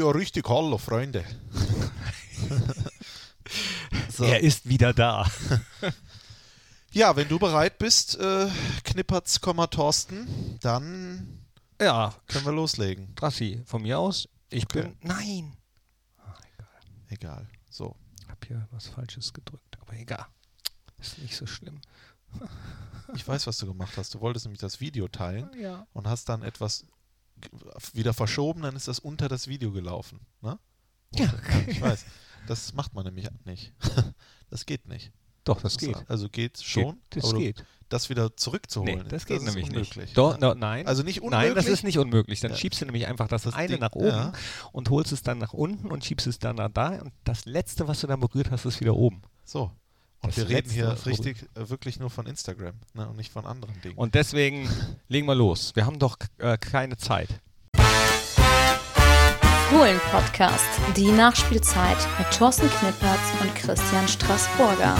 Ja, richtig, hallo Freunde. so. Er ist wieder da. ja, wenn du bereit bist, äh, Knippertz, Thorsten, dann ja. können wir loslegen. Trassi, von mir aus. Ich okay. bin. Nein! Ah, egal. Egal. So. Ich habe hier was Falsches gedrückt, aber egal. Ist nicht so schlimm. Ich weiß, was du gemacht hast. Du wolltest nämlich das Video teilen ja. und hast dann etwas wieder verschoben, dann ist das unter das Video gelaufen. Ne? Ja, okay. Ich weiß. Das macht man nämlich nicht. Das geht nicht. Doch, das geht. Also geht schon. Geht, das geht. Das wieder zurückzuholen. Nee, das geht das nämlich unmöglich. nicht. Doch, no, nein. Also nicht unmöglich? Nein, das ist nicht unmöglich. Dann ja. schiebst du nämlich einfach das, das eine Ding, nach oben ja. und holst es dann nach unten und schiebst es dann nach da und das letzte, was du dann berührt hast, ist wieder oben. So. Und das wir reden hier richtig äh, wirklich nur von Instagram ne, und nicht von anderen Dingen. Und deswegen legen wir los. Wir haben doch äh, keine Zeit. Fohlen-Podcast, die Nachspielzeit mit Thorsten Knippertz und Christian Straßburger.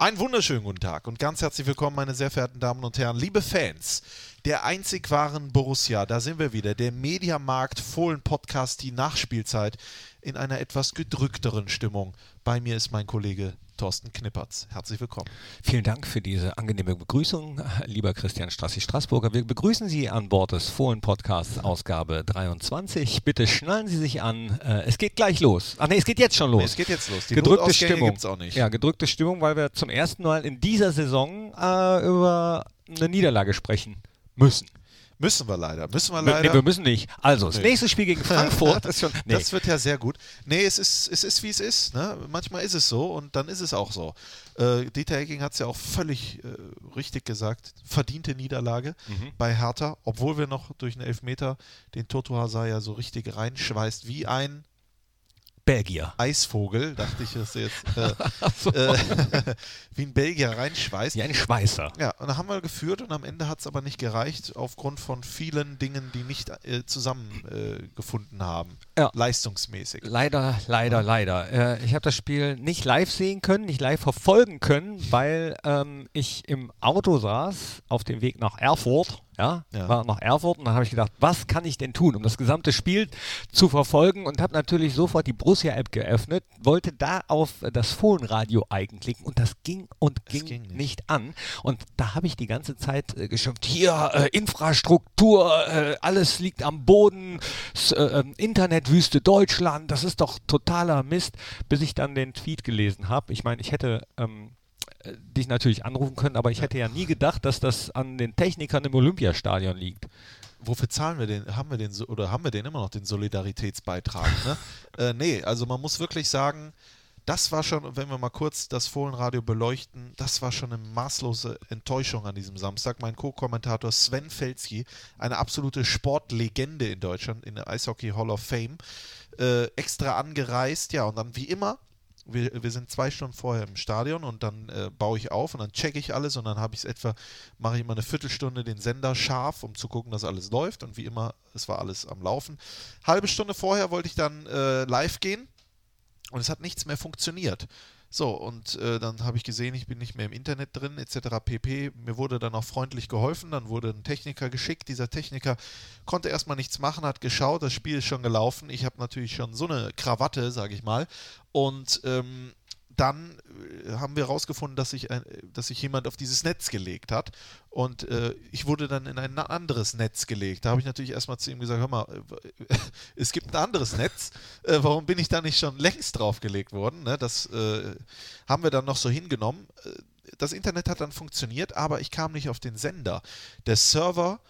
Einen wunderschönen guten Tag und ganz herzlich willkommen, meine sehr verehrten Damen und Herren, liebe Fans der einzig wahren Borussia. Da sind wir wieder, der Mediamarkt Fohlen-Podcast, die Nachspielzeit in einer etwas gedrückteren Stimmung. Bei mir ist mein Kollege Thorsten Knippertz. Herzlich willkommen. Vielen Dank für diese angenehme Begrüßung, lieber Christian Strassi-Straßburger. Wir begrüßen Sie an Bord des Fohlen-Podcasts Ausgabe 23. Bitte schnallen Sie sich an. Äh, es geht gleich los. Ach nee, es geht jetzt schon los. Nee, es geht jetzt los. Die gedrückte Stimmung. gibt's auch nicht. Ja, gedrückte Stimmung, weil wir zum ersten Mal in dieser Saison äh, über eine Niederlage sprechen müssen. Müssen wir leider. Müssen wir leider. Nee, wir müssen nicht. Also, das nee. nächste Spiel gegen Frankfurt ist schon. Nee. Das wird ja sehr gut. Nee, es ist, es ist wie es ist. Ne? Manchmal ist es so und dann ist es auch so. Äh, Dieter Hecking hat es ja auch völlig äh, richtig gesagt. Verdiente Niederlage mhm. bei Hertha, obwohl wir noch durch einen Elfmeter den Toto Hazard ja so richtig reinschweißt wie ein Belgier. Eisvogel, dachte ich, dass jetzt äh, so. äh, wie ein Belgier reinschweißt. Wie ein Schweißer. Ja, und dann haben wir geführt und am Ende hat es aber nicht gereicht, aufgrund von vielen Dingen, die nicht äh, zusammengefunden haben. Ja. Leistungsmäßig. Leider, leider, ja. leider. Äh, ich habe das Spiel nicht live sehen können, nicht live verfolgen können, weil ähm, ich im Auto saß auf dem Weg nach Erfurt ja, ja. war nach Erfurt und dann habe ich gedacht, was kann ich denn tun, um das gesamte Spiel zu verfolgen und habe natürlich sofort die Borussia-App geöffnet, wollte da auf das Fohlenradio einklicken und das ging und ging, ging nicht. nicht. an und da habe ich die ganze Zeit äh, geschimpft, hier äh, Infrastruktur, äh, alles liegt am Boden, äh, ähm, Internetwüste Deutschland, das ist doch totaler Mist, bis ich dann den Tweet gelesen habe. Ich meine, ich hätte ähm, äh, dich natürlich anrufen können, aber ich ja. hätte ja nie gedacht, dass das an den Technikern im Olympiastadion liegt. Wofür zahlen wir den? Haben wir den oder haben wir den immer noch den Solidaritätsbeitrag? Ne? äh, nee, also man muss wirklich sagen, das war schon, wenn wir mal kurz das Fohlenradio beleuchten, das war schon eine maßlose Enttäuschung an diesem Samstag. Mein Co-Kommentator Sven Felski, eine absolute Sportlegende in Deutschland, in der Eishockey Hall of Fame, äh, extra angereist, ja, und dann wie immer wir, wir sind zwei Stunden vorher im Stadion und dann äh, baue ich auf und dann checke ich alles und dann habe ich es etwa, mache ich immer eine Viertelstunde den Sender scharf, um zu gucken, dass alles läuft und wie immer, es war alles am Laufen. Halbe Stunde vorher wollte ich dann äh, live gehen und es hat nichts mehr funktioniert. So, und äh, dann habe ich gesehen, ich bin nicht mehr im Internet drin, etc. pp. Mir wurde dann auch freundlich geholfen, dann wurde ein Techniker geschickt. Dieser Techniker konnte erstmal nichts machen, hat geschaut, das Spiel ist schon gelaufen. Ich habe natürlich schon so eine Krawatte, sage ich mal. Und ähm, dann äh, haben wir herausgefunden, dass sich, dass sich jemand auf dieses Netz gelegt hat. Und äh, ich wurde dann in ein anderes Netz gelegt. Da habe ich natürlich erstmal zu ihm gesagt: Hör mal, äh, es gibt ein anderes Netz. Äh, warum bin ich da nicht schon längst draufgelegt worden? Ne? Das äh, haben wir dann noch so hingenommen. Äh, das Internet hat dann funktioniert, aber ich kam nicht auf den Sender. Der Server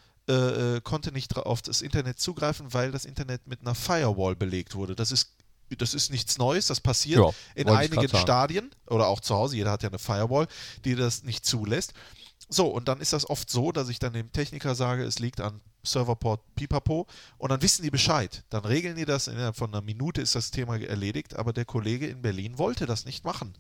konnte nicht auf das Internet zugreifen, weil das Internet mit einer Firewall belegt wurde. Das ist das ist nichts Neues, das passiert ja, in einigen Stadien oder auch zu Hause, jeder hat ja eine Firewall, die das nicht zulässt. So, und dann ist das oft so, dass ich dann dem Techniker sage, es liegt an Serverport Pipapo. Und dann wissen die Bescheid. Dann regeln die das, innerhalb von einer Minute ist das Thema erledigt, aber der Kollege in Berlin wollte das nicht machen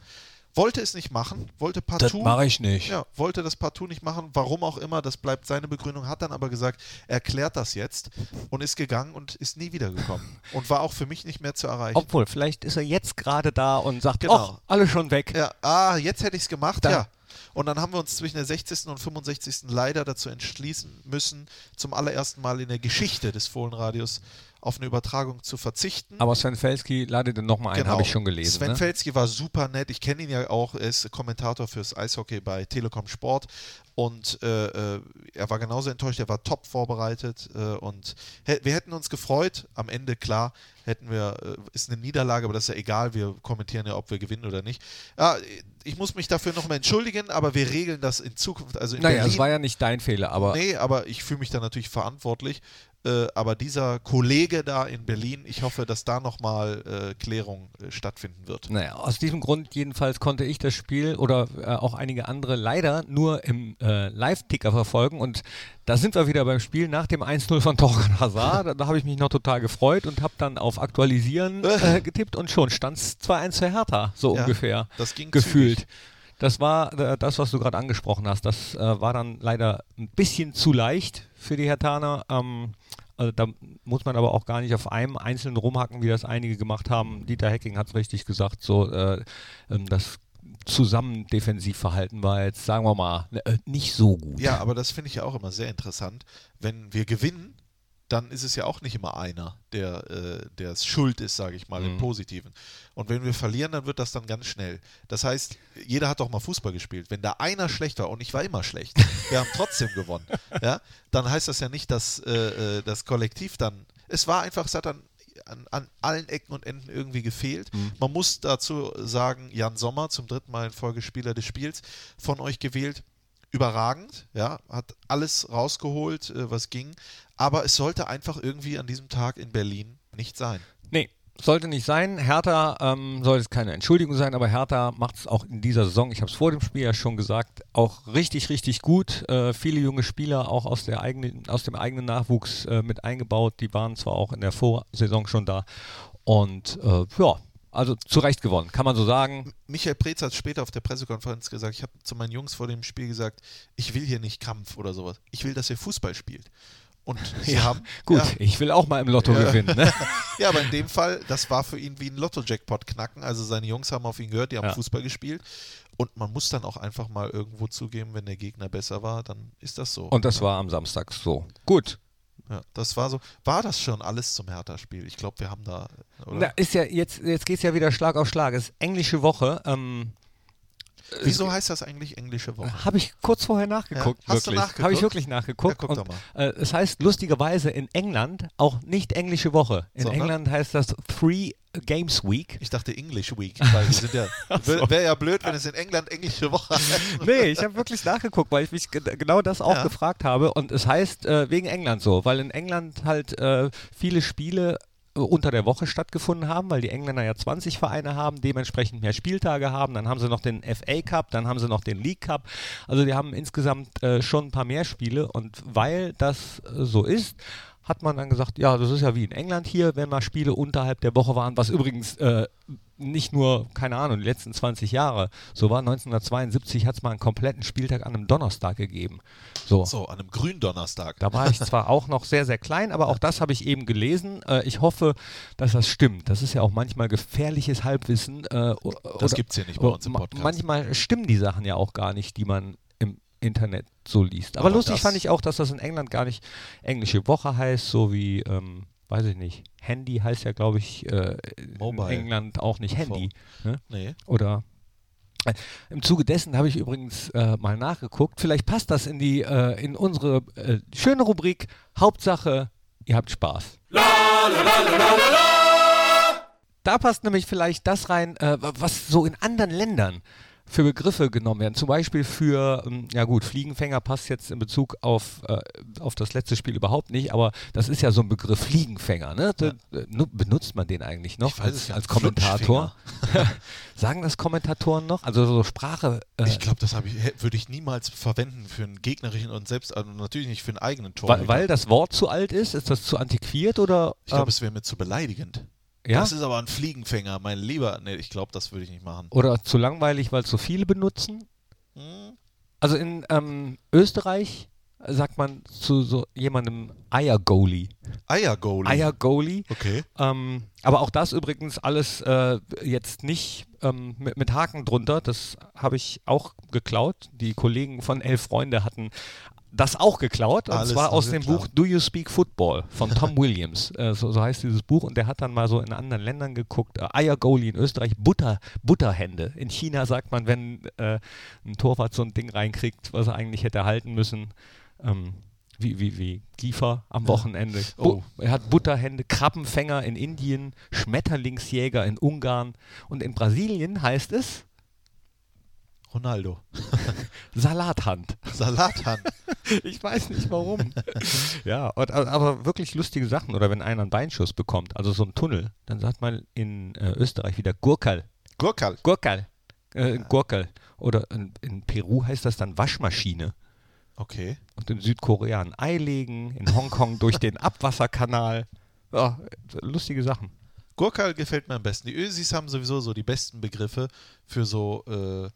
wollte es nicht machen, wollte partout. Das mache ich nicht. Ja, wollte das partout nicht machen, warum auch immer, das bleibt seine Begründung, hat dann aber gesagt, er erklärt das jetzt und ist gegangen und ist nie wiedergekommen. und war auch für mich nicht mehr zu erreichen. Obwohl, vielleicht ist er jetzt gerade da und sagt, genau. alle schon weg. Ja, ah, jetzt hätte ich es gemacht, da, ja. Und dann haben wir uns zwischen der 60. und 65. leider dazu entschließen müssen, zum allerersten Mal in der Geschichte des Fohlenradios auf eine Übertragung zu verzichten. Aber Sven Felski ladet den nochmal ein, genau. habe ich schon gelesen. Sven ne? Felski war super nett. Ich kenne ihn ja auch. Er ist Kommentator fürs Eishockey bei Telekom Sport. Und äh, äh er war genauso enttäuscht. Er war top vorbereitet. Äh, und wir hätten uns gefreut. Am Ende, klar, hätten wir, äh, ist eine Niederlage, aber das ist ja egal. Wir kommentieren ja, ob wir gewinnen oder nicht. Ja, ich muss mich dafür nochmal entschuldigen, aber wir regeln das in Zukunft. Also in naja, es war ja nicht dein Fehler, aber. Nee, aber ich fühle mich da natürlich verantwortlich. Äh, aber dieser Kollege da in Berlin, ich hoffe, dass da nochmal äh, Klärung äh, stattfinden wird. Naja, aus diesem Grund jedenfalls konnte ich das Spiel oder äh, auch einige andere leider nur im äh, Live-Ticker verfolgen und da sind wir wieder beim Spiel nach dem 1-0 von Torgan Hazard. da, da habe ich mich noch total gefreut und habe dann auf Aktualisieren getippt und schon stand es 2-1 für Hertha, so ja, ungefähr. Das ging gefühlt. Zügig. Das war äh, das, was du gerade angesprochen hast. Das äh, war dann leider ein bisschen zu leicht für die Hertaner. Ähm, also da muss man aber auch gar nicht auf einem einzelnen rumhacken, wie das einige gemacht haben. Dieter Hecking hat es richtig gesagt, so äh, ähm, das Zusammendefensivverhalten war jetzt, sagen wir mal, äh, nicht so gut. Ja, aber das finde ich ja auch immer sehr interessant. Wenn wir gewinnen, dann ist es ja auch nicht immer einer, der äh, der es schuld ist, sage ich mal, mhm. im Positiven. Und wenn wir verlieren, dann wird das dann ganz schnell. Das heißt, jeder hat doch mal Fußball gespielt. Wenn da einer schlecht war und ich war immer schlecht, wir haben trotzdem gewonnen, ja, dann heißt das ja nicht, dass äh, äh, das Kollektiv dann. Es war einfach, es hat dann an, an, allen Ecken und Enden irgendwie gefehlt. Mhm. Man muss dazu sagen, Jan Sommer, zum dritten Mal in Folge Spieler des Spiels, von euch gewählt überragend, ja, hat alles rausgeholt, äh, was ging, aber es sollte einfach irgendwie an diesem Tag in Berlin nicht sein. Nee, sollte nicht sein. Hertha ähm, sollte es keine Entschuldigung sein, aber Hertha macht es auch in dieser Saison, ich habe es vor dem Spiel ja schon gesagt, auch richtig, richtig gut. Äh, viele junge Spieler auch aus, der eigenen, aus dem eigenen Nachwuchs äh, mit eingebaut. Die waren zwar auch in der Vorsaison schon da. Und äh, ja, also zu Recht gewonnen, kann man so sagen. Michael Preetz hat später auf der Pressekonferenz gesagt, ich habe zu meinen Jungs vor dem Spiel gesagt, ich will hier nicht Kampf oder sowas. Ich will, dass ihr Fußball spielt. Und sie ja, haben. Gut, ja, ich will auch mal im Lotto ja. gewinnen. Ne? ja, aber in dem Fall, das war für ihn wie ein Lotto-Jackpot knacken. Also seine Jungs haben auf ihn gehört, die haben Fußball gespielt. Und man muss dann auch einfach mal irgendwo zugeben, wenn der Gegner besser war, dann ist das so. Und das war am Samstag so. Gut, ja, das war so. War das schon alles zum Hertha-Spiel? Ich glaube, wir haben da. Oder? Na, ist ja jetzt, jetzt geht es ja wieder Schlag auf Schlag. Es ist englische Woche. Ähm, Wieso heißt das eigentlich englische Woche? Habe ich kurz vorher nachgeguckt. Ja, hast wirklich. du nachgeguckt? Habe ich wirklich nachgeguckt. Ja, guck und, doch mal. Äh, es heißt lustigerweise in England auch nicht englische Woche. In Sondern? England heißt das Three Games Week. Ich dachte English Week, weil sind ja, wäre ja blöd, wenn es in England englische Woche heißt. nee, ich habe wirklich nachgeguckt, weil ich mich genau das auch ja. gefragt habe und es heißt äh, wegen England so, weil in England halt äh, viele Spiele äh, unter der Woche stattgefunden haben, weil die Engländer ja 20 Vereine haben, dementsprechend mehr Spieltage haben. Dann haben sie noch den FA Cup, dann haben sie noch den League Cup. Also die haben insgesamt äh, schon ein paar mehr Spiele und weil das äh, so ist, hat man dann gesagt, ja, das ist ja wie in England hier, wenn mal Spiele unterhalb der Woche waren, was übrigens äh, nicht nur, keine Ahnung, die letzten 20 Jahre so war. 1972 hat es mal einen kompletten Spieltag an einem Donnerstag gegeben. So, so an einem Gründonnerstag. Da war ich zwar auch noch sehr, sehr klein, aber auch das habe ich eben gelesen. Äh, ich hoffe, dass das stimmt. Das ist ja auch manchmal gefährliches Halbwissen. Äh, das gibt es hier nicht bei uns im Podcast. Manchmal stimmen die Sachen ja auch gar nicht, die man Internet so liest. Aber, Aber lustig fand ich auch, dass das in England gar nicht englische Woche heißt, so wie, ähm, weiß ich nicht, Handy heißt ja, glaube ich, äh, in England auch nicht Handy. Ne? Nee. Oder äh, im Zuge dessen habe ich übrigens äh, mal nachgeguckt. Vielleicht passt das in die äh, in unsere äh, schöne Rubrik Hauptsache, ihr habt Spaß. La, la, la, da passt nämlich vielleicht das rein, äh, was so in anderen Ländern für Begriffe genommen werden. Zum Beispiel für, ähm, ja gut, Fliegenfänger passt jetzt in Bezug auf, äh, auf das letzte Spiel überhaupt nicht, aber das ist ja so ein Begriff Fliegenfänger. Ne? Ja. Äh, benutzt man den eigentlich noch als, als Kommentator? Sagen das Kommentatoren noch? Also so Sprache. Äh, ich glaube, das ich, würde ich niemals verwenden für einen gegnerischen und selbst also natürlich nicht für einen eigenen Tor. Weil, weil, das Wort zu alt ist? Ist das zu antiquiert oder? Ich glaube, ähm, es wäre mir zu beleidigend. Ja? Das ist aber ein Fliegenfänger, mein Lieber. Nee, ich glaube, das würde ich nicht machen. Oder zu langweilig, weil zu viele benutzen? Hm. Also in ähm, Österreich sagt man zu so jemandem Eiergoalie. Eiergoalie. Eiergoalie. Okay. Ähm, aber auch das übrigens alles äh, jetzt nicht ähm, mit, mit, Haken drunter. Das habe ich auch geklaut. Die Kollegen von Elf Freunde hatten das auch geklaut. Und Alles zwar aus dem. Buch Do You Speak Football von Tom Williams. Äh, so, so, heißt dieses Buch. Und der hat dann mal so in anderen Ländern geguckt. Äh, Eiergoalie in Österreich, Butter, Butterhände. In China sagt man, wenn äh, ein Torwart so ein Ding reinkriegt, was er eigentlich hätte halten müssen. Ähm, wie, wie, wie Kiefer am Wochenende. Oh. Er hat Butterhände, Krabbenfänger in Indien, Schmetterlingsjäger in Ungarn und in Brasilien heißt es Ronaldo. Salathand. Salathand. ich weiß nicht warum. ja, aber wirklich lustige Sachen. Oder wenn einer einen Beinschuss bekommt, also so ein Tunnel, dann sagt man in äh, Österreich wieder Gurkal. Gurkal. Gurkal. Äh, Gurkal. Oder in, in Peru heißt das dann Waschmaschine. Okay. Und in Südkorea ein Ei legen, in Hongkong durch den Abwasserkanal. Ja, lustige Sachen. Gurkal gefällt mir am besten. Die Ösis haben sowieso so die besten Begriffe für so äh,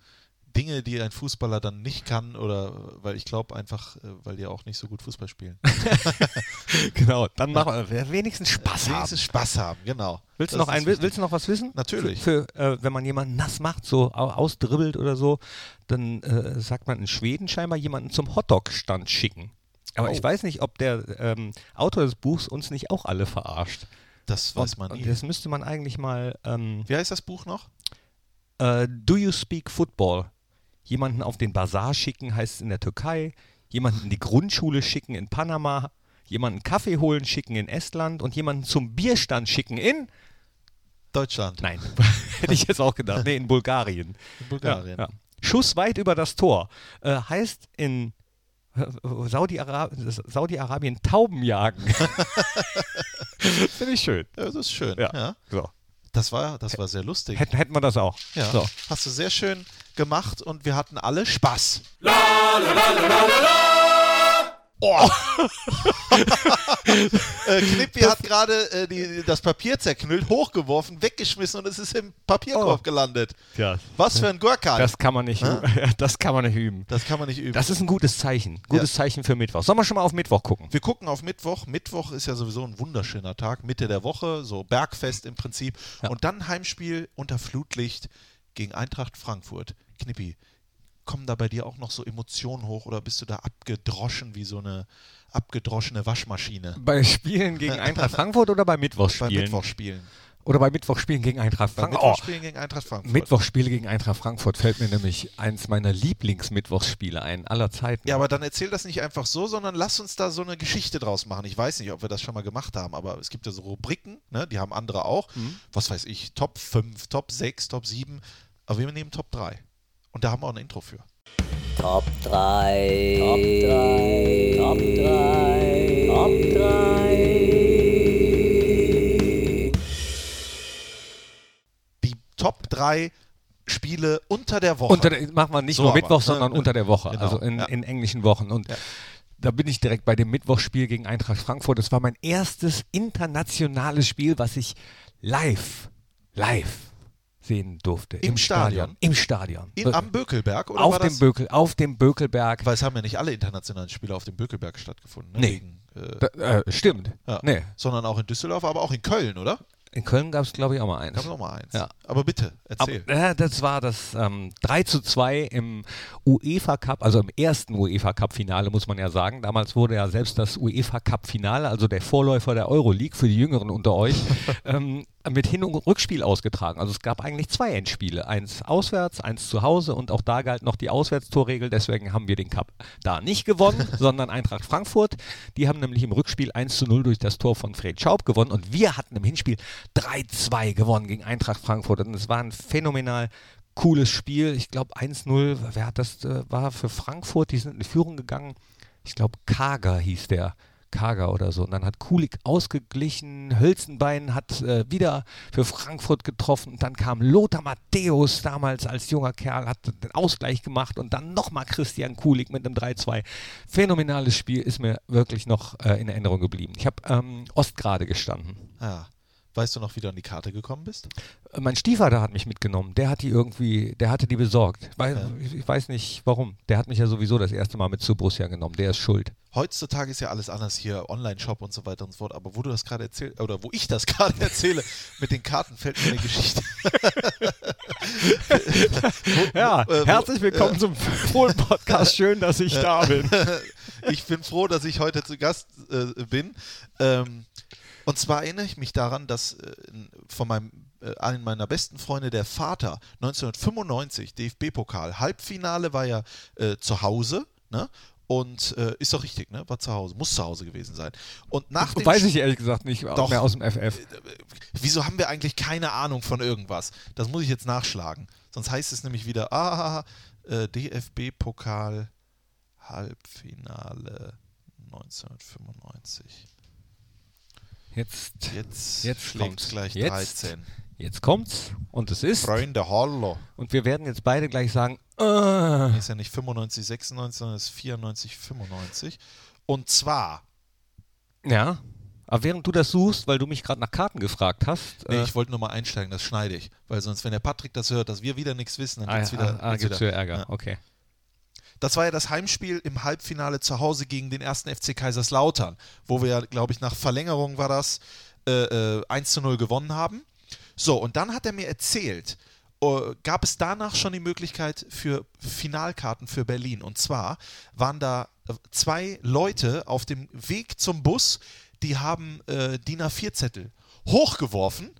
Dinge, die ein Fußballer dann nicht kann oder weil ich glaube einfach, äh, weil die auch nicht so gut Fußball spielen. genau, dann machen wir wenigstens Spaß haben. Wenigstens Spaß haben, genau. Willst du, noch ein, willst du noch was wissen? Natürlich. Für, für äh, wenn man jemanden nass macht, so ausdribbelt oder so, dann äh, sagt man in Schweden scheinbar jemanden zum Hotdog-Stand schicken. Aber oh. ich weiß nicht, ob der ähm, Autor des Buchs uns nicht auch alle verarscht. Das weiß man nicht. Das müsste man eigentlich mal. Ähm, Wie heißt das Buch noch? Uh, Do You Speak Football? Jemanden auf den Bazar schicken, heißt es in der Türkei, jemanden in die Grundschule schicken in Panama, jemanden Kaffee holen schicken in Estland und jemanden zum Bierstand schicken in Deutschland. Nein, hätte ich jetzt auch gedacht. Nee, in Bulgarien. In Bulgarien. Ja, ja. Schuss weit über das Tor. Äh, heißt in äh, Saudi-Arabien Saudi Tauben jagen. Finde ich schön. Ja, das ist schön. Ja. ja. So. Das war, das war sehr lustig. Hätten, hätten wir das auch. Ja. So. Hast du sehr schön gemacht und wir hatten alle Spaß. La, la, la. Oh. äh, Knippi hat gerade äh, das Papier zerknüllt, hochgeworfen, weggeschmissen und es ist im Papierkorb oh. gelandet. Ja. Was für ein Gurkan. Das kann man nicht üben. Das kann man nicht üben. Das kann man nicht üben. Das ist ein gutes Zeichen. Gutes ja. Zeichen für Mittwoch. Sollen wir schon mal auf Mittwoch gucken? Wir gucken auf Mittwoch. Mittwoch ist ja sowieso ein wunderschöner Tag, Mitte der Woche, so Bergfest im Prinzip. Ja. Und dann Heimspiel unter Flutlicht gegen Eintracht Frankfurt. Knippi, kommen da bei dir auch noch so Emotionen hoch oder bist du da abgedroschen wie so eine abgedroschene Waschmaschine? Bei Spielen gegen Eintracht Frankfurt oder bei Mittwochsspielen? Bei Mittwochspielen. Oder bei Mittwochspielen gegen Eintracht Frankfurt. Mittwochspielen oh, gegen Eintracht Frankfurt. Mittwochspiele gegen Eintracht Frankfurt fällt mir nämlich eins meiner Lieblingsmittwochsspiele ein, aller Zeiten. Ja, aber dann erzähl das nicht einfach so, sondern lass uns da so eine Geschichte draus machen. Ich weiß nicht, ob wir das schon mal gemacht haben, aber es gibt ja so Rubriken, ne, die haben andere auch. Mhm. Was weiß ich, Top 5, Top 6, Top 7. Aber wir nehmen Top 3. Und da haben wir auch ein Intro für. Top 3. Top 3. Top 3. Top 3. Die Top 3 Spiele unter der Woche. Unter der, machen wir nicht so nur Mittwoch, ne? sondern unter der Woche, genau. also in, ja. in, englischen Wochen. Und ja. da bin ich direkt bei dem Mittwochsspiel gegen Eintracht Frankfurt. Das war mein erstes internationales Spiel, was ich live, live sehen durfte. Im, Im Stadion. Stadion. Im Stadion. In, am Bökelberg? Oder auf, dem Bökel, auf dem Bökelberg. Weil es haben ja nicht alle internationalen Spiele auf dem Bökelberg stattgefunden. Ne? Nee. Wegen, äh, da, äh, stimmt. Ja. Nee. Sondern auch in Düsseldorf, aber auch in Köln, oder? In Köln gab es, glaube ich, auch mal eins. Gab es auch mal eins. Ja. Aber bitte, erzähl. Aber, äh, das war das ähm, 3 zu 2 im UEFA Cup, also im ersten UEFA Cup Finale, muss man ja sagen. Damals wurde ja selbst das UEFA Cup Finale, also der Vorläufer der Euroleague für die Jüngeren unter euch, ähm, mit Hin- und Rückspiel ausgetragen. Also es gab eigentlich zwei Endspiele. Eins auswärts, eins zu Hause und auch da galt noch die Auswärtstorregel. Deswegen haben wir den Cup da nicht gewonnen, sondern Eintracht Frankfurt. Die haben nämlich im Rückspiel 1 zu 0 durch das Tor von Fred Schaub gewonnen und wir hatten im Hinspiel 3-2 gewonnen gegen Eintracht Frankfurt. Und es war ein phänomenal cooles Spiel. Ich glaube 1-0, wer hat das, äh, war für Frankfurt, die sind in die Führung gegangen. Ich glaube Kager hieß der Kager oder so. Und dann hat Kulik ausgeglichen, Hölzenbein hat äh, wieder für Frankfurt getroffen. Und dann kam Lothar Matthäus damals als junger Kerl, hat den Ausgleich gemacht und dann nochmal Christian Kulik mit einem 3-2. Phänomenales Spiel, ist mir wirklich noch äh, in Erinnerung geblieben. Ich habe ähm, Ostgrade gestanden. Ja. Weißt du noch, wie du an die Karte gekommen bist? Äh, Mein Stiefvater hat mich mitgenommen. Der hat die irgendwie, der hatte die besorgt. Weil, Ja. ich, weiß nicht warum. Der hat mich ja sowieso das erste Mal mit zu Borussia genommen. Der ist schuld. Heutzutage ist ja alles anders hier, Online-Shop und so weiter und so fort. Aber wo du das gerade erzählst, oder wo ich das gerade erzähle, mit den Karten fällt mir eine Geschichte. Ja, äh, herzlich willkommen zum Fohlen-Podcast. Schön, dass ich da bin. ich bin froh, dass ich heute zu Gast äh, bin. Ähm, und zwar erinnere ich mich daran, dass äh, von meinem äh, einen meiner besten Freunde, der Vater, 1995 DFB-Pokal, Halbfinale war ja äh, zu Hause, ne? Und äh, ist doch richtig, ne? War zu Hause, muss zu Hause gewesen sein. Und nach dem Weiß ich ehrlich gesagt nicht Doch. mehr aus dem FF. Wieso haben wir eigentlich keine Ahnung von irgendwas? Das muss ich jetzt nachschlagen. Sonst heißt es nämlich wieder, ah, äh, DFB-Pokal Halbfinale 1995. Jetzt, Jetzt, Jetzt schlägt gleich Jetzt. 13. jetzt kommt's und es ist. Freunde, hallo. Und wir werden jetzt beide gleich sagen, äh, Ist ja nicht 95, 96, sondern ist 94, 95. Und zwar, ja. Aber während du das suchst, weil du mich gerade nach Karten gefragt hast, nee, äh, ich wollte nur mal einsteigen, das schneide ich. Weil sonst, wenn der Patrick das hört, dass wir wieder nichts wissen, dann ah, gibt's wieder, ah, ah, gibt's wieder Ärger. Ja. Okay. Das war ja das Heimspiel im Halbfinale zu Hause gegen den ersten FC Kaiserslautern, wo wir ja, glaube ich, nach Verlängerung war das äh, äh, 1 zu 0 gewonnen haben. So, und dann hat er mir erzählt, äh, gab es danach schon die Möglichkeit für Finalkarten für Berlin. Und zwar waren da äh, zwei Leute auf dem Weg zum Bus, die haben äh, DIN A4-Zettel hochgeworfen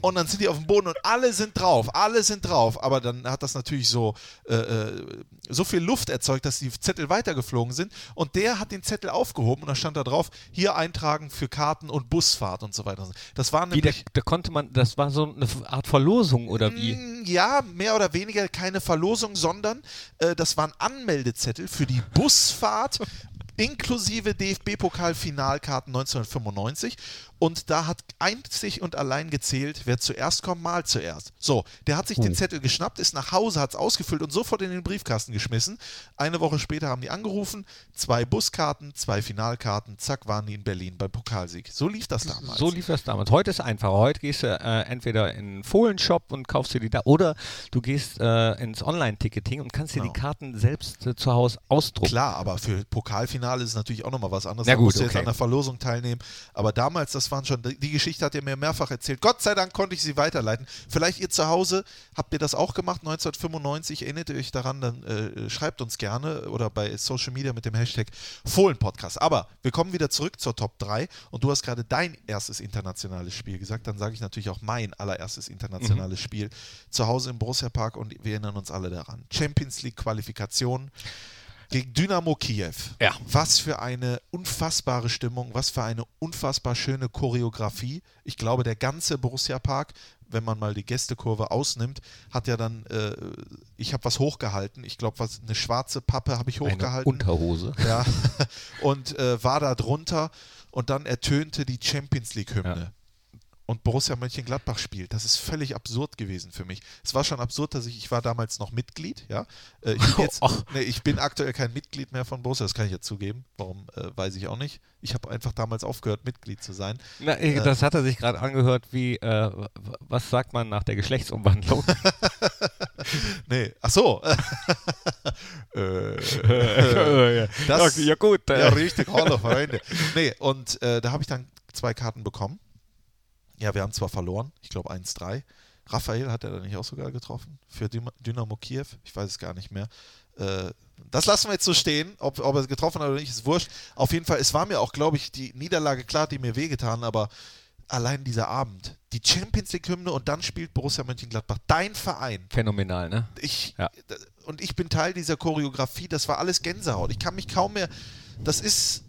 und dann sind die auf dem Boden und alle sind drauf, alle sind drauf, aber dann hat das natürlich so, äh, äh, so viel Luft erzeugt, dass die Zettel weitergeflogen sind und der hat den Zettel aufgehoben und da stand da drauf, hier eintragen für Karten und Busfahrt und so weiter. Das waren Wie, da, nämlich da konnte man, das war so eine Art Verlosung oder wie? Mm, Ja, mehr oder weniger keine Verlosung, sondern äh, das waren Anmeldezettel für die Busfahrt inklusive DFB-Pokal-Finalkarten 1995. Und da hat einzig und allein gezählt, wer zuerst kommt, mal zuerst. So, der hat sich den Zettel geschnappt, ist nach Hause, hat es ausgefüllt und sofort in den Briefkasten geschmissen. Eine Woche später haben die angerufen, zwei Buskarten, zwei Finalkarten, zack, waren die in Berlin beim Pokalsieg. So lief das damals. So lief das damals. Heute ist einfacher. Heute gehst du äh, entweder in einen Fohlenshop und kaufst dir die da oder du gehst äh, ins Online-Ticketing und kannst dir Genau. die Karten selbst äh, zu Hause ausdrucken. Klar, aber für Pokalfinale ist es natürlich auch nochmal was anderes. Na da gut, musst du jetzt okay. an der Verlosung teilnehmen. Aber damals, das waren schon, die Geschichte hat er mir mehrfach erzählt. Gott sei Dank konnte ich sie weiterleiten. Vielleicht ihr zu Hause, habt ihr das auch gemacht, 1995, erinnert ihr euch daran, dann äh, schreibt uns gerne oder bei Social Media mit dem Hashtag Fohlen-Podcast. Aber wir kommen wieder zurück zur Top 3 und du hast gerade dein erstes internationales Spiel gesagt. Dann sage ich natürlich auch mein allererstes internationales Mhm. Spiel zu Hause im Borussia Park und wir erinnern uns alle daran. Champions League Qualifikation gegen Dynamo Kiew. Ja. Was für eine unfassbare Stimmung, was für eine unfassbar schöne Choreografie. Ich glaube, der ganze Borussia Park, wenn man mal die Gästekurve ausnimmt, hat ja dann, äh, ich habe was hochgehalten. Ich glaube, was eine schwarze Pappe habe ich Eine hochgehalten. Unterhose. Ja, und äh, war da drunter und dann ertönte die Champions League-Hymne. Ja. Und Borussia Mönchengladbach spielt. Das ist völlig absurd gewesen für mich. Es war schon absurd, dass ich, ich war damals noch Mitglied, ja. Äh, ich, bin jetzt, Ach. nee, ich bin aktuell kein Mitglied mehr von Borussia, das kann ich jetzt zugeben. Warum, äh, weiß ich auch nicht. Ich habe einfach damals aufgehört, Mitglied zu sein. Na, äh, das hat er sich gerade angehört wie, äh, was sagt man nach der Geschlechtsumwandlung? Nee, ach so. äh, Das- ja, gut. Ja, Äh, richtig, hallo Freunde. Nee, und äh, da habe ich dann zwei Karten bekommen. Ja, wir haben zwar verloren, ich glaube 1-3. Raphael hat er da nicht auch sogar getroffen für Dynamo Kiew? Ich weiß es gar nicht mehr. Äh, das lassen wir jetzt so stehen, ob, ob er es getroffen hat oder nicht, ist wurscht. Auf jeden Fall, es war mir auch, glaube ich, die Niederlage klar, die mir wehgetan, aber allein dieser Abend, die Champions League-Hymne und dann spielt Borussia Mönchengladbach, dein Verein, Phänomenal, ne? ich Ja. und ich bin Teil dieser Choreografie, das war alles Gänsehaut. Ich kann mich kaum mehr, das ist,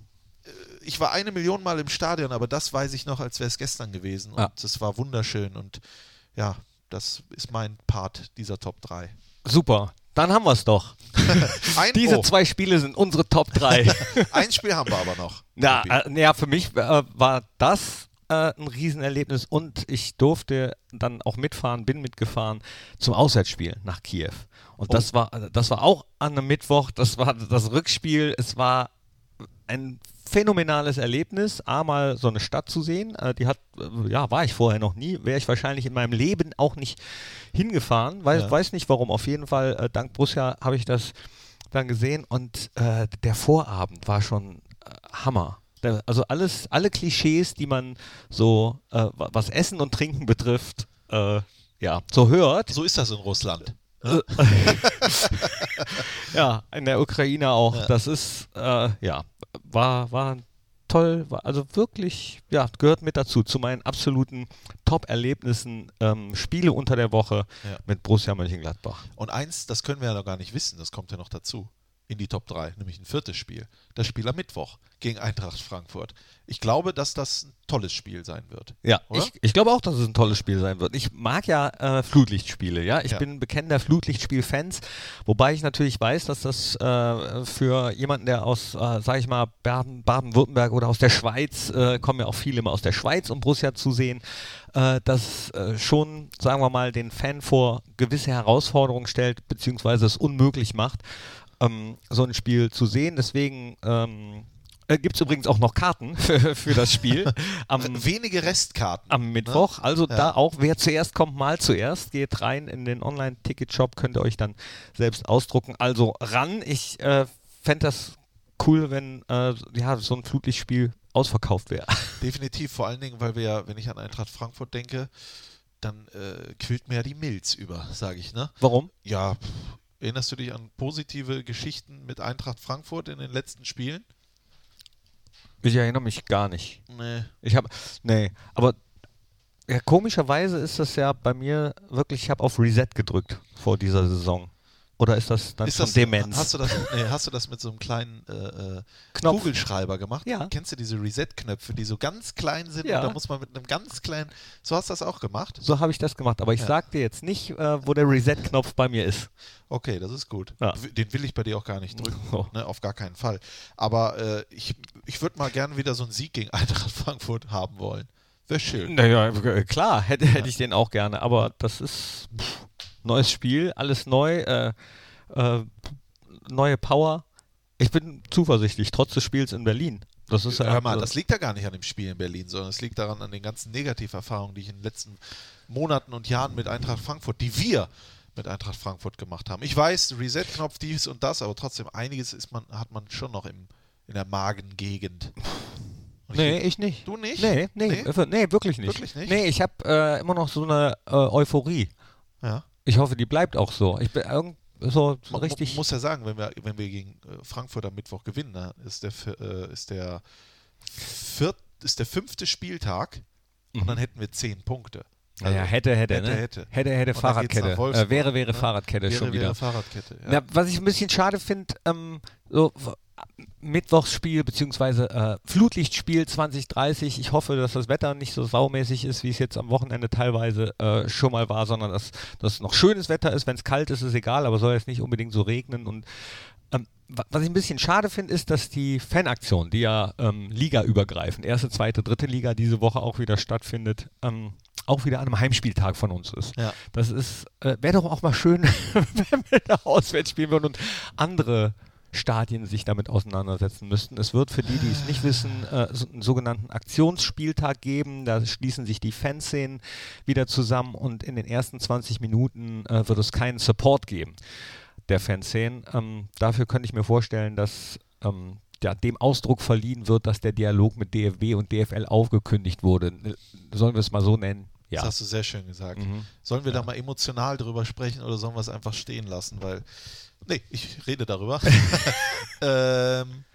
ich war eine Million Mal im Stadion, aber das weiß ich noch, als wäre es gestern gewesen und Ja. das war wunderschön und ja, das ist mein Part dieser Top 3. Super. Dann haben wir es doch. Diese oh, zwei Spiele sind unsere Top 3. ein Spiel haben wir aber noch. Ja, äh, ja für mich äh, war das äh, ein Riesenerlebnis und ich durfte dann auch mitfahren, bin mitgefahren zum Auswärtsspiel nach Kiew. Und Oh. das war das war auch an einem Mittwoch, das war das Rückspiel, es war ein phänomenales Erlebnis, einmal so eine Stadt zu sehen. Äh, die hat, äh, ja, war ich vorher noch nie, wäre ich wahrscheinlich in meinem Leben auch nicht hingefahren. Weiß, ja. weiß nicht warum. Auf jeden Fall, äh, dank Borussia habe ich das dann gesehen und äh, der Vorabend war schon äh, Hammer. Der, also alles, alle Klischees, die man so, äh, was Essen und Trinken betrifft, ja, so hört. So ist das in Russland. Ne? ja, in der Ukraine auch. Ja. Das ist, ja, war, war toll, war also wirklich, ja, gehört mit dazu, zu meinen absoluten Top-Erlebnissen, ähm, Spiele unter der Woche ja. mit Borussia Mönchengladbach. Und eins, das können wir ja noch gar nicht wissen, das kommt ja noch dazu in die Top 3, nämlich ein viertes Spiel. Das Spiel am Mittwoch gegen Eintracht Frankfurt. Ich glaube, dass das ein tolles Spiel sein wird. Ja, ich, ich, glaube auch, dass es ein tolles Spiel sein wird. Ich mag ja äh, Flutlichtspiele, ja. Ich ja. bin bekennender Flutlichtspiel-Fans, wobei ich natürlich weiß, dass das äh, für jemanden, der aus, äh, sag ich mal, Baden-Württemberg oder aus der Schweiz, äh, kommen ja auch viele immer aus der Schweiz, um Borussia zu sehen, äh, das äh, schon, sagen wir mal, den Fan vor gewisse Herausforderungen stellt, beziehungsweise es unmöglich macht ähm, so ein Spiel zu sehen. Deswegen ähm, äh, gibt es übrigens auch noch Karten für, für das Spiel. Am, Wenige Restkarten. Am ne? Mittwoch. Ne? Also ja. da auch, wer zuerst kommt, mal zuerst. Geht rein in den Online-Ticket-Shop, könnt ihr euch dann selbst ausdrucken. Also ran. Ich äh, fände das cool, wenn äh, ja, so ein Flutlichtspiel ausverkauft wäre. Definitiv, vor allen Dingen, weil wir ja, wenn ich an Eintracht Frankfurt denke, dann äh, quillt mir ja die Milz über, sage ich, ne? Warum? Ja, Erinnerst du dich an positive Geschichten mit Eintracht Frankfurt in den letzten Spielen? Ich erinnere mich gar nicht. Nee. Ich habe, nee, aber ja, komischerweise ist das ja bei mir wirklich, ich habe auf Reset gedrückt vor dieser Saison. Oder ist das dann ist das, Demenz? Hast du, das, nee, hast du das mit so einem kleinen äh, äh Kugelschreiber gemacht? Ja. Kennst du diese Reset-Knöpfe, die so ganz klein sind? Ja. Und da muss man mit einem ganz kleinen. So hast du das auch gemacht? So habe ich das gemacht, aber ich ja. sag dir jetzt nicht, äh, wo der Reset-Knopf bei mir ist. Okay, das ist gut. Ja. Den will ich bei dir auch gar nicht drücken. Oh. Ne, auf gar keinen Fall. Aber äh, ich, ich würde mal gerne wieder so einen Sieg gegen Eintracht Frankfurt haben wollen. Wäre schön. Naja, klar, hätte, hätte ich den auch gerne, aber das ist. Pff neues Spiel, alles neu, äh, äh, neue Power. Ich bin zuversichtlich, trotz des Spiels in Berlin. Das ist ja Hör mal, das liegt ja gar nicht an dem Spiel in Berlin, sondern es liegt daran an den ganzen Negativerfahrungen, die ich in den letzten Monaten und Jahren mit Eintracht Frankfurt, die wir mit Eintracht Frankfurt gemacht haben. Ich weiß, Reset-Knopf, dies und das, aber trotzdem einiges ist man, hat man schon noch im, in der Magengegend. Und nee, ich, ich, nicht. Du nicht? Nee, nee, nee, nee wirklich nicht. Wirklich nicht? Nee, ich habe äh, immer noch so eine äh, Euphorie. Ja. Ich hoffe, die bleibt auch so. Ich bin irgend so Man richtig. muss ja sagen, wenn wir, wenn wir gegen äh, Frankfurt am Mittwoch gewinnen, dann ist der, äh, ist der, viert, ist der fünfte Spieltag mhm. und dann hätten wir zehn Punkte. Also ja, hätte, hätte, hätte, ne? hätte. Hätte, hätte, Fahrradkette. Äh, wäre, wäre ne? Fahrradkette wäre, schon wieder. Wäre Fahrradkette, ja. Ja, was ich ein bisschen schade finde, ähm, so Mittwochsspiel bzw. Äh, Flutlichtspiel 2030. Ich hoffe, dass das Wetter nicht so saumäßig ist, wie es jetzt am Wochenende teilweise äh, schon mal war, sondern dass das noch schönes Wetter ist. Wenn es kalt ist, ist egal, aber soll jetzt nicht unbedingt so regnen. Und ähm, was ich ein bisschen schade finde, ist, dass die Fanaktion, die ja ähm, ligaübergreifend, erste, zweite, dritte Liga diese Woche auch wieder stattfindet, ähm, auch wieder an einem Heimspieltag von uns ist. Ja. Das ist, äh, wäre doch auch mal schön, wenn wir da auswärts spielen würden und andere Stadien sich damit auseinandersetzen müssten. Es wird für die, die es nicht wissen, äh, so einen sogenannten Aktionsspieltag geben. Da schließen sich die Fanszenen wieder zusammen und in den ersten 20 Minuten äh, wird es keinen Support geben der Fanszenen. Ähm, dafür könnte ich mir vorstellen, dass ähm, ja, dem Ausdruck verliehen wird, dass der Dialog mit DFB und DFL aufgekündigt wurde. Sollen wir es mal so nennen? Ja. Das hast du sehr schön gesagt. Mhm. Sollen wir ja. da mal emotional drüber sprechen oder sollen wir es einfach stehen lassen? Weil Nee, ich rede darüber. ähm,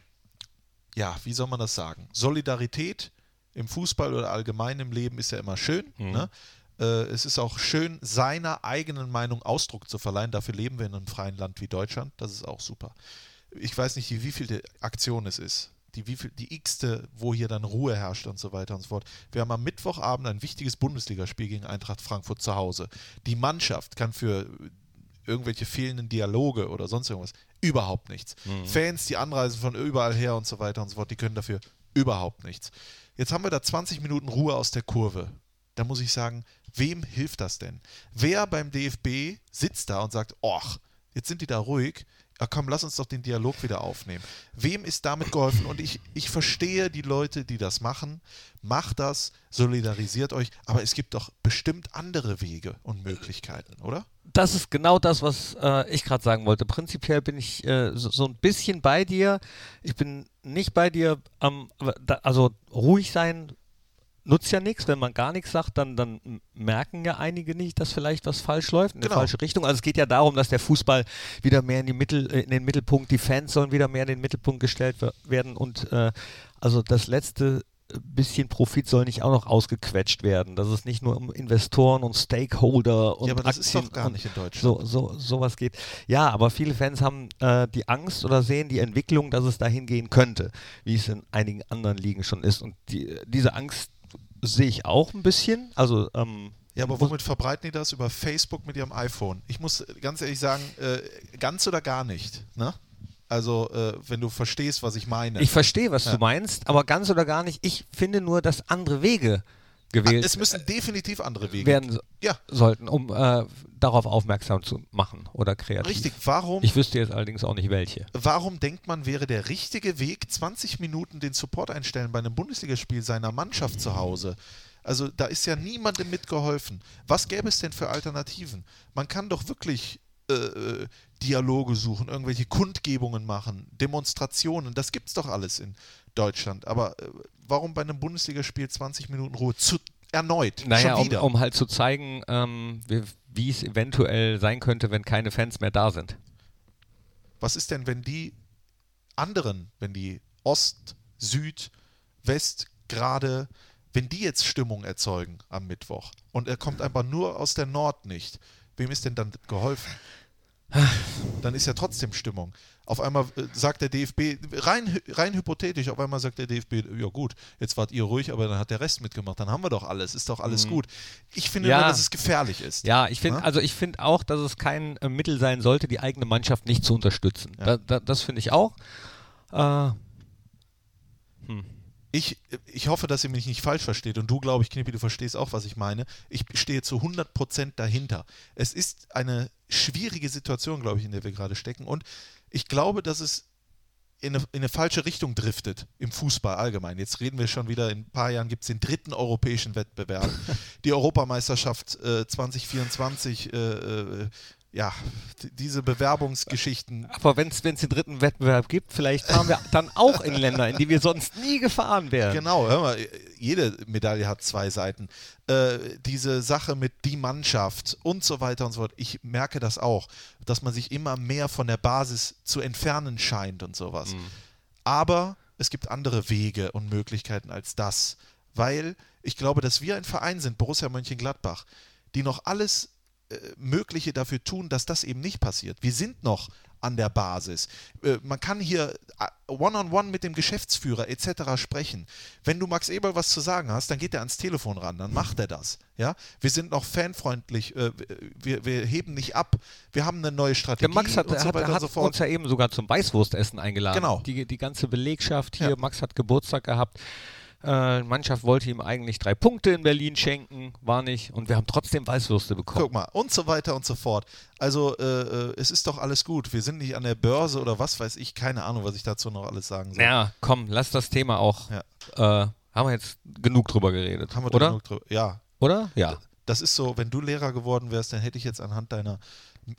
ja, wie soll man das sagen? Solidarität im Fußball oder allgemein im Leben ist ja immer schön. Mhm. Ne? Äh, es ist auch schön, seiner eigenen Meinung Ausdruck zu verleihen. Dafür leben wir in einem freien Land wie Deutschland. Das ist auch super. Ich weiß nicht, wie viel Aktion es ist. Die, wie viel, die x-te, wo hier dann Ruhe herrscht und so weiter und so fort. Wir haben am Mittwochabend ein wichtiges Bundesligaspiel gegen Eintracht Frankfurt zu Hause. Die Mannschaft kann für irgendwelche fehlenden Dialoge oder sonst irgendwas. Überhaupt nichts. Mhm. Fans, die anreisen von überall her und so weiter und so fort, die können dafür überhaupt nichts. Jetzt haben wir da 20 Minuten Ruhe aus der Kurve. Da muss ich sagen, wem hilft das denn? Wer beim DFB sitzt da und sagt, ach, jetzt sind die da ruhig, ja komm, lass uns doch den Dialog wieder aufnehmen. Wem ist damit geholfen? Und ich, ich verstehe die Leute, die das machen. Macht das, solidarisiert euch, aber es gibt doch bestimmt andere Wege und Möglichkeiten, oder? Das ist genau das, was äh, ich gerade sagen wollte. Prinzipiell bin ich äh, so, so, ein bisschen bei dir. Ich bin nicht bei dir, ähm, also ruhig sein nutzt ja nichts, wenn man gar nichts sagt, dann, dann merken ja einige nicht, dass vielleicht was falsch läuft, in genau. die falsche Richtung. Also es geht ja darum, dass der Fußball wieder mehr in, die Mittel, äh, in den Mittelpunkt, die Fans sollen wieder mehr in den Mittelpunkt gestellt werden und äh, also das letzte bisschen Profit soll nicht auch noch ausgequetscht werden, dass es nicht nur um Investoren und Stakeholder und ja, aber das Aktien ist doch gar nicht in Deutschland. So, so, sowas geht. Ja, aber viele Fans haben äh, die Angst oder sehen die Entwicklung, dass es dahin gehen könnte, wie es in einigen anderen Ligen schon ist. Und die, diese Angst sehe ich auch ein bisschen. Also ähm, ja, aber womit verbreiten die das? Über Facebook mit ihrem iPhone. Ich muss ganz ehrlich sagen, äh, ganz oder gar nicht. Ne? Also, äh, wenn du verstehst, was ich meine. Ich verstehe, was ja. du meinst, aber ganz oder gar nicht. Ich finde nur, dass andere Wege gewählt Es müssen definitiv andere Wege werden ja. sollten, um äh, darauf aufmerksam zu machen oder kreativ. Richtig, warum? Ich wüsste jetzt allerdings auch nicht welche. Warum denkt man, wäre der richtige Weg, 20 Minuten den Support einstellen bei einem Bundesligaspiel seiner Mannschaft zu Hause? Also da ist ja niemandem mitgeholfen. Was gäbe es denn für Alternativen? Man kann doch wirklich äh, äh Dialoge suchen, irgendwelche Kundgebungen machen, Demonstrationen, das gibt es doch alles in Deutschland. Aber äh, warum bei einem Bundesligaspiel 20 Minuten Ruhe? Zu, erneut. Naja, um, um, halt zu zeigen, ähm, wie es eventuell sein könnte, wenn keine Fans mehr da sind. Was ist denn, wenn die anderen, wenn die Ost, Süd, West gerade, wenn die jetzt Stimmung erzeugen am Mittwoch und er kommt einfach nur aus der Nord nicht, wem ist denn dann geholfen? dann ist ja trotzdem Stimmung. Auf einmal äh, sagt der DFB, rein, rein hypothetisch, auf einmal sagt der DFB, ja gut, jetzt wart ihr ruhig, aber dann hat der Rest mitgemacht, dann haben wir doch alles, ist doch alles mhm. gut. Ich finde ja. nur, dass es gefährlich ist. Ja, ich finde, also ich finde auch, dass es kein äh, Mittel sein sollte, die eigene Mannschaft nicht zu unterstützen. Ja. Da, da, das finde ich auch. Äh, hm ich, ich hoffe, dass ihr mich nicht falsch versteht und du, glaube ich, Knippi, du verstehst auch, was ich meine. Ich stehe zu 100% dahinter. Es ist eine schwierige Situation, glaube ich, in der wir gerade stecken und ich glaube, dass es in eine, in eine, falsche Richtung driftet im Fußball allgemein. Jetzt reden wir schon wieder, in ein paar Jahren gibt es den dritten europäischen Wettbewerb. Die Europameisterschaft äh, 2024 äh, äh, ja, diese Bewerbungsgeschichten. Aber wenn es den dritten Wettbewerb gibt, vielleicht fahren wir dann auch in Länder, in die wir sonst nie gefahren wären. Genau, hör mal, jede Medaille hat zwei Seiten. Äh, diese Sache mit die Mannschaft und so weiter und so fort, ich merke das auch, dass man sich immer mehr von der Basis zu entfernen scheint und sowas. Mhm. Aber es gibt andere Wege und Möglichkeiten als das, weil ich glaube, dass wir ein Verein sind, Borussia Mönchengladbach, die noch alles Mögliche dafür tun, dass das eben nicht passiert. Wir sind noch an der Basis. Äh, man kann hier äh, one-on-one -on -one mit dem Geschäftsführer etc. sprechen. Wenn du Max Eberl was zu sagen hast, dann geht er ans Telefon ran, dann macht er das. Ja? Wir sind noch fanfreundlich, wir, wir heben nicht ab, wir haben eine neue Strategie. Der Max hat, so hat, hat so uns ja eben sogar zum Weißwurstessen eingeladen. Genau. Die, die ganze Belegschaft hier, ja. Max hat Geburtstag gehabt. Äh, Mannschaft wollte ihm eigentlich drei Punkte in Berlin schenken, war nicht. Und wir haben trotzdem Weißwürste bekommen. Guck mal, und so weiter und so fort. Also, äh, äh, es ist doch alles gut. Wir sind nicht an der Börse oder was weiß ich. Keine Ahnung, was ich dazu noch alles sagen soll. Ja, komm, lass das Thema auch. Ja. Äh, haben wir jetzt genug drüber geredet. Haben wir oder? genug drüber? Ja. Oder? Ja. Das ist so, wenn du Lehrer geworden wärst, dann hätte ich jetzt anhand deiner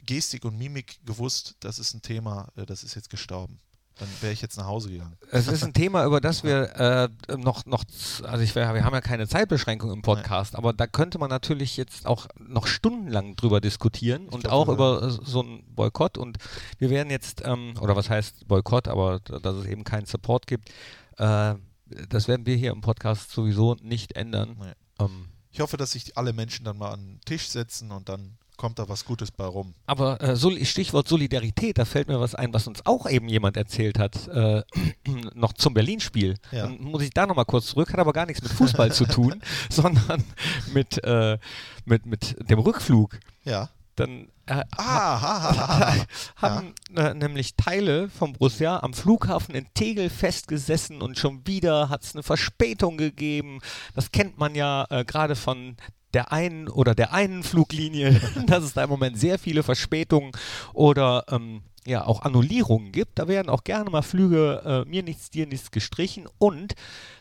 Gestik und Mimik gewusst, das ist ein Thema, äh, das ist jetzt gestorben dann wäre ich jetzt nach Hause gegangen. Es ist ein Thema, über das wir äh, noch, noch, also ich wir haben ja keine Zeitbeschränkung im Podcast, Nein. aber da könnte man natürlich jetzt auch noch stundenlang drüber diskutieren ich und glaub, auch über so einen Boykott. Und wir werden jetzt, ähm, oder was heißt Boykott, aber dass es eben keinen Support gibt, äh, das werden wir hier im Podcast sowieso nicht ändern. Ähm, ich hoffe, dass sich alle Menschen dann mal an den Tisch setzen und dann kommt da was Gutes bei rum. Aber äh, Stichwort Solidarität, da fällt mir was ein, was uns auch eben jemand erzählt hat, äh, noch zum Berlin-Spiel. Ja. Dann muss ich da nochmal kurz zurück, hat aber gar nichts mit Fußball zu tun, sondern mit, äh, mit, mit dem Rückflug. Ja. Dann äh, ah, ha, ha, ha, haben äh, nämlich Teile vom Borussia am Flughafen in Tegel festgesessen und schon wieder hat es eine Verspätung gegeben. Das kennt man ja äh, gerade von der einen oder der einen Fluglinie, dass es da im Moment sehr viele Verspätungen oder ähm, ja auch Annullierungen gibt. Da werden auch gerne mal Flüge äh, mir nichts, dir nichts gestrichen. Und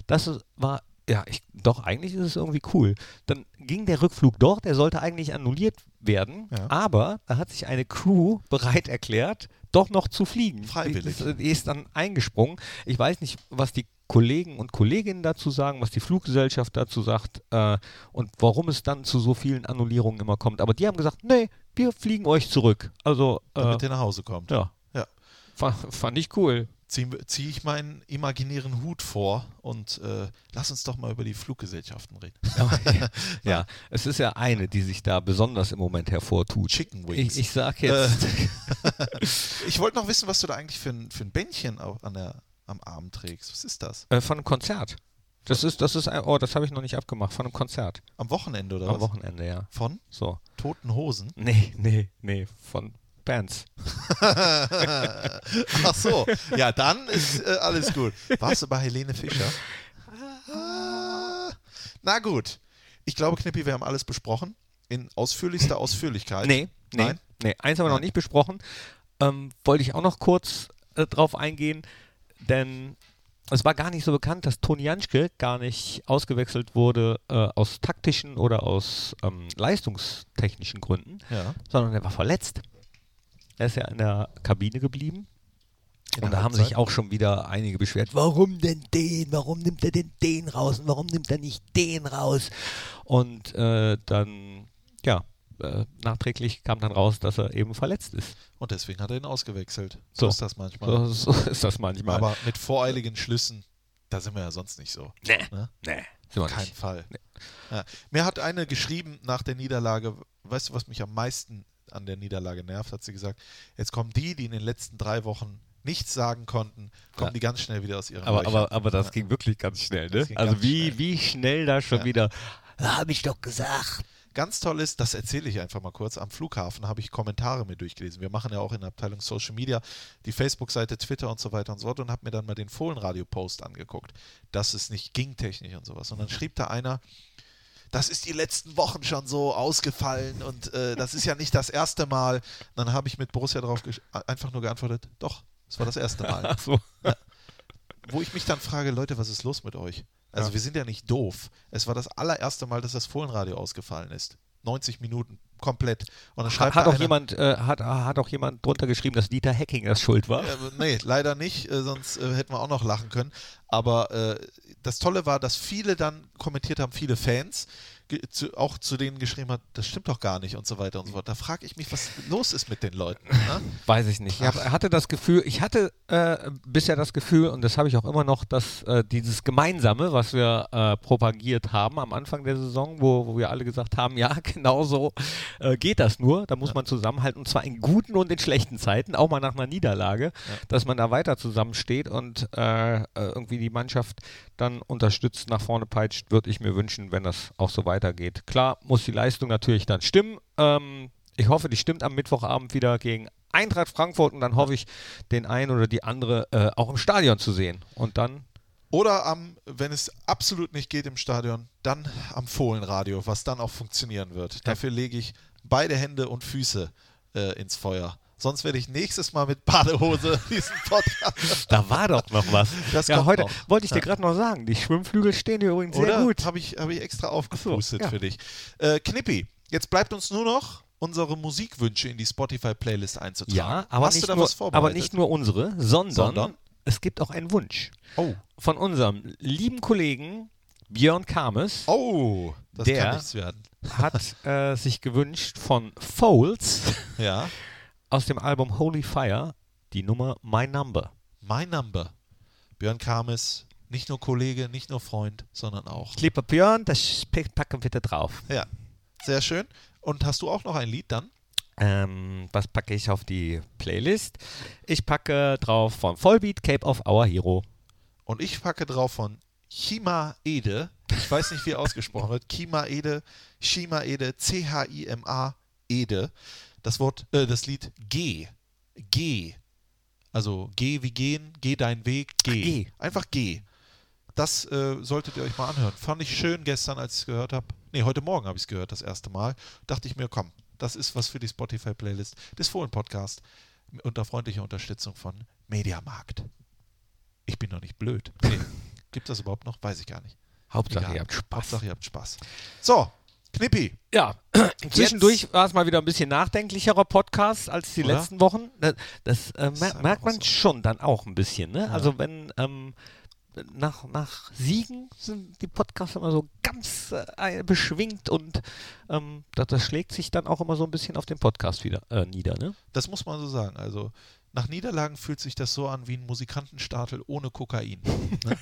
das war ja, ich, doch, eigentlich ist es irgendwie cool. Dann ging der Rückflug dort, der sollte eigentlich annulliert werden, ja. aber da hat sich eine Crew bereit erklärt, doch noch zu fliegen. Freiwillig. Die, die ist dann eingesprungen. Ich weiß nicht, was die Kollegen und Kolleginnen dazu sagen, was die Fluggesellschaft dazu sagt äh, und warum es dann zu so vielen Annullierungen immer kommt. Aber die haben gesagt, nee, wir fliegen euch zurück. Also, äh, Damit ihr nach Hause kommt. Ja. ja. Fand, fand ich cool ziehe zieh ich meinen imaginären Hut vor und äh, lass uns doch mal über die Fluggesellschaften reden. ja, ja, es ist ja eine, die sich da besonders im Moment hervortut. Chicken Wings. Ich, ich sag jetzt. Äh, ich wollte noch wissen, was du da eigentlich für ein, für ein Bändchen an der, am Arm trägst. Was ist das? Äh, von einem Konzert. Das ist, das ist ein, oh, das habe ich noch nicht abgemacht, von einem Konzert. Am Wochenende oder Am was? Am Wochenende, ja. Von? So. Toten Hosen? Nee, nee, nee, von Bands. Ach so, ja, dann ist äh, alles gut. Warst du bei Helene Fischer? Na gut. Ich glaube, Knippi, wir haben alles besprochen. In ausführlichster Ausführlichkeit. Nee, nee, Nein? nee. Eins haben wir noch nicht besprochen. Ähm, wollte ich auch noch kurz äh, drauf eingehen, denn es war gar nicht so bekannt, dass Toni Janschke gar nicht ausgewechselt wurde äh, aus taktischen oder aus ähm, leistungstechnischen Gründen, ja. sondern er war verletzt. Er ist ja in der Kabine geblieben. Und da haben sich auch schon wieder einige beschwert, warum denn den, warum nimmt er denn den raus und warum nimmt er nicht den raus? Und äh, dann, ja, äh, nachträglich kam dann raus, dass er eben verletzt ist. Und deswegen hat er ihn ausgewechselt. So, so ist das manchmal. So, so, ist das manchmal. Aber mit voreiligen Schlüssen, da sind wir ja sonst nicht so. Nee, ne? nee. Sind Kein nicht. Fall. Nee. Ja. Mir hat eine geschrieben nach der Niederlage, weißt du, was mich am meisten an der Niederlage nervt, hat sie gesagt, jetzt kommen die, die in den letzten drei Wochen nichts sagen konnten, kommen ja. die ganz schnell wieder aus ihren Aber, aber, aber das ja. ging wirklich ganz schnell, ne? Also wie schnell. wie schnell da schon ja. wieder, habe ich doch gesagt. Ganz toll ist, das erzähle ich einfach mal kurz, am Flughafen habe ich Kommentare mir durchgelesen. Wir machen ja auch in der Abteilung Social Media die Facebook-Seite, Twitter und so weiter und so fort und habe mir dann mal den Fohlenradio-Post angeguckt, dass es nicht ging technisch und sowas. Und dann schrieb da einer, das ist die letzten Wochen schon so ausgefallen und äh, das ist ja nicht das erste Mal. Dann habe ich mit Borussia darauf einfach nur geantwortet, doch, es war das erste Mal. So. Ja. Wo ich mich dann frage, Leute, was ist los mit euch? Also ja. wir sind ja nicht doof. Es war das allererste Mal, dass das Fohlenradio ausgefallen ist. 90 Minuten komplett. Und dann schreibt hat, auch jemand, äh, hat, hat auch jemand drunter geschrieben, dass Dieter Hacking das schuld war? Äh, nee, leider nicht, äh, sonst äh, hätten wir auch noch lachen können. Aber äh, das Tolle war, dass viele dann kommentiert haben, viele Fans, zu, auch zu denen geschrieben hat, das stimmt doch gar nicht und so weiter und so fort. Da frage ich mich, was los ist mit den Leuten. Ne? Weiß ich nicht. Ich hab, hatte das Gefühl, ich hatte äh, bisher das Gefühl, und das habe ich auch immer noch, dass äh, dieses Gemeinsame, was wir äh, propagiert haben am Anfang der Saison, wo, wo wir alle gesagt haben, ja, genau so äh, geht das nur. Da muss ja. man zusammenhalten, und zwar in guten und in schlechten Zeiten, auch mal nach einer Niederlage, ja. dass man da weiter zusammensteht und äh, äh, irgendwie die Mannschaft dann unterstützt, nach vorne peitscht, würde ich mir wünschen, wenn das auch so weitergeht. Klar muss die Leistung natürlich dann stimmen. Ähm, ich hoffe, die stimmt am Mittwochabend wieder gegen Eintracht Frankfurt und dann hoffe ich, den einen oder die andere äh, auch im Stadion zu sehen. Und dann. Oder am, wenn es absolut nicht geht im Stadion, dann am Fohlenradio, was dann auch funktionieren wird. Ja. Dafür lege ich beide Hände und Füße äh, ins Feuer. Sonst werde ich nächstes Mal mit Badehose diesen Podcast. da war doch noch was. Das ja, heute noch. wollte ich dir gerade noch sagen. Die Schwimmflügel stehen hier übrigens Oder? sehr gut. Habe ich, hab ich extra aufgepustet so, ja. für dich. Äh, Knippi, jetzt bleibt uns nur noch unsere Musikwünsche in die Spotify-Playlist einzutragen. Ja, aber, Hast nicht nur, aber nicht nur unsere, sondern, sondern, es gibt auch einen Wunsch. Oh. Von unserem lieben Kollegen Björn Kames. Oh, das der kann nichts werden. hat äh, sich gewünscht von Folds. Ja aus dem Album Holy Fire die Nummer My Number. My Number. Björn Kames, nicht nur Kollege, nicht nur Freund, sondern auch. Lieber Björn, das packen wir da drauf. Ja, sehr schön. Und hast du auch noch ein Lied dann? Ähm, was packe ich auf die Playlist? Ich packe drauf von Vollbeat Cape of Our Hero. Und ich packe drauf von Chima Ede. Ich weiß nicht, wie er ausgesprochen wird. Chima Ede, Chima Ede, C-H-I-M-A Ede das Wort, äh, das Lied Geh. Geh. Also geh wie gehen, geh deinen Weg, geh. geh. Einfach geh. Das äh, solltet ihr euch mal anhören. Fand ich schön gestern, als ich es gehört habe. Ne, heute Morgen habe ich es gehört, das erste Mal. Dachte ich mir, komm, das ist was für die Spotify-Playlist des Fohlen-Podcast. unter freundlicher Unterstützung von Mediamarkt. Ich bin doch nicht blöd. Nee. Gibt das überhaupt noch? Weiß ich gar nicht. Hauptsache, Egal. ihr habt Spaß. Hauptsache, ihr habt Spaß. So, Knippi. Ja, zwischendurch war es mal wieder ein bisschen nachdenklicherer Podcast als die Oder? letzten Wochen. Das, das äh, mer merkt man so. schon dann auch ein bisschen. Ne? Also wenn ähm, nach, nach Siegen sind die Podcasts immer so ganz äh, beschwingt und ähm, das, das schlägt sich dann auch immer so ein bisschen auf den Podcast wieder äh, nieder. Ne? Das muss man so sagen. Also, nach Niederlagen fühlt sich das so an wie ein Musikantenstadel ohne Kokain. Ne?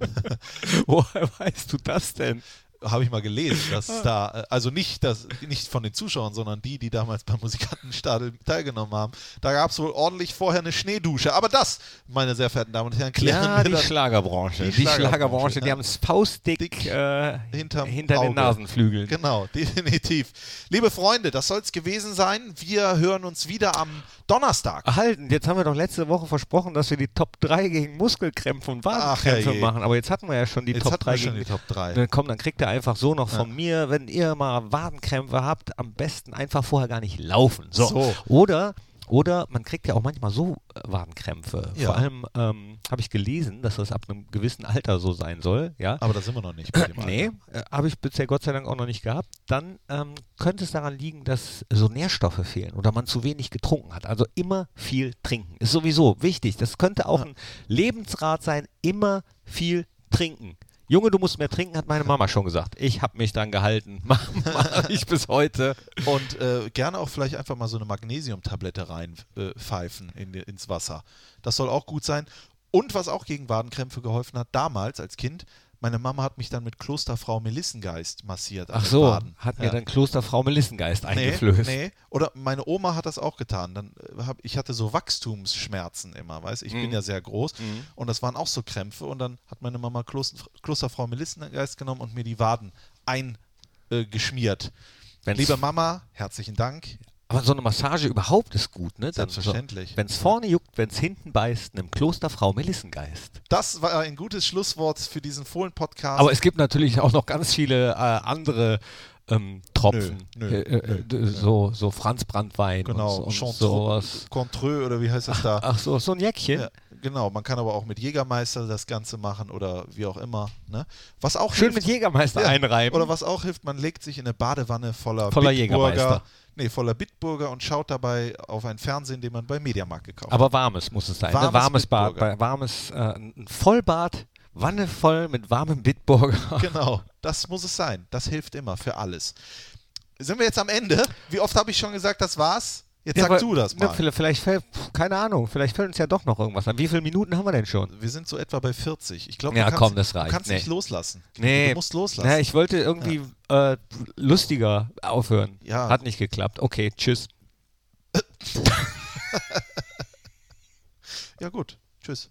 Woher weißt du das denn? Habe ich mal gelesen, dass da, äh, also nicht, das, nicht von den Zuschauern, sondern die, die damals beim Musikantenstadel teilgenommen haben, da gab es wohl ordentlich vorher eine Schneedusche. Aber das, meine sehr verehrten Damen und Herren, klären Ja, wir die Schlagerbranche. Die Die, Schlagerbranche, Schlagerbranche, die haben es faustdick Dick äh, hinter Auge. den Nasenflügeln. Genau, definitiv. Liebe Freunde, das soll es gewesen sein. Wir hören uns wieder am Donnerstag. Halten, jetzt haben wir doch letzte Woche versprochen, dass wir die Top 3 gegen Muskelkrämpfe und Wadenkrämpfe machen. Aber jetzt hatten wir ja schon die Jetzt Top hatten 3 wir schon gegen die Top 3. Dann komm, dann kriegt ihr einfach so noch von mir, wenn ihr mal Wadenkrämpfe habt, am besten einfach vorher gar nicht laufen. So. So. Oder, oder man kriegt ja auch manchmal so äh, Wadenkrämpfe. Ja. Vor allem ähm, habe ich gelesen, dass das ab einem gewissen Alter so sein soll. Ja. Aber da sind wir noch nicht bei dem Nee, äh, habe ich bisher Gott sei Dank auch noch nicht gehabt. Dann ähm, könnte es daran liegen, dass so Nährstoffe fehlen oder man zu wenig getrunken hat. Also immer viel trinken. Ist sowieso wichtig. Das könnte auch Ja. ein Lebensrat sein. Immer viel trinken. Junge, du musst mehr trinken, hat meine Mama schon gesagt. Ich habe mich dran gehalten. Mach ich bis heute. Und äh, gerne auch vielleicht einfach mal so eine Magnesiumtablette reinpfeifen äh, in, ins Wasser. Das soll auch gut sein. Und was auch gegen Wadenkrämpfe geholfen hat, damals als Kind, meine Mama hat mich dann mit Klosterfrau Melissengeist massiert. Ach so, Waden. hat mir Ja. dann Klosterfrau Melissengeist Nee, eingeflößt. nee. Oder meine Oma hat das auch getan. Dann äh, hab, ich hatte so Wachstumsschmerzen immer, weißt Ich bin Mhm. ja sehr groß Mhm. und das waren auch so Krämpfe und dann hat meine Mama Kloster, Klosterfrau Melissengeist genommen und mir die Waden eingeschmiert. Wenn's- Liebe Mama, herzlichen Dank. Aber so eine Massage überhaupt ist gut, ne? Selbstverständlich. So, wenn es vorne juckt, wenn es hinten beißt, einem Klosterfrau Melissengeist. Das war ein gutes Schlusswort für diesen Fohlen-Podcast. Aber es gibt natürlich auch noch ganz viele äh, andere ähm, Tropfen. Nö, nö, äh, äh, d- So, so Franz Brandwein genau, und, und sowas. Contreux oder wie heißt das da? Ach so, so ein Jäckchen. Ja, genau, man kann aber auch mit Jägermeister das Ganze machen oder wie auch immer. Ne? Was auch Schön hilft, mit Jägermeister Ja, einreiben. Oder was auch hilft, man legt sich in eine Badewanne voller, Voller Bitburger, Jägermeister. Nee, voller Bitburger und schaut dabei auf ein Fernsehen, den man bei Mediamarkt gekauft hat. Aber warmes muss es sein. Warmes ne? warmes Bad. Bei- Warmes, äh, ein Vollbad, Wanne voll mit warmem Bitburger. Genau, das muss es sein. Das hilft immer für alles. Sind wir jetzt am Ende? Wie oft habe ich schon gesagt, das war's? Jetzt Ja, sag aber- du das ne, mal. vielleicht, vielleicht fällt, keine Ahnung, vielleicht fällt uns ja doch noch irgendwas an. Wie viele Minuten haben wir denn schon? Wir sind so etwa bei 40. Ich glaube, Ja, du kannst, komm, das du kannst Nee. nicht loslassen. Nee. Du musst loslassen. Ja, ich wollte irgendwie äh, lustiger aufhören. Ja. Hat nicht geklappt. Okay, tschüss. ja gut, tschüss.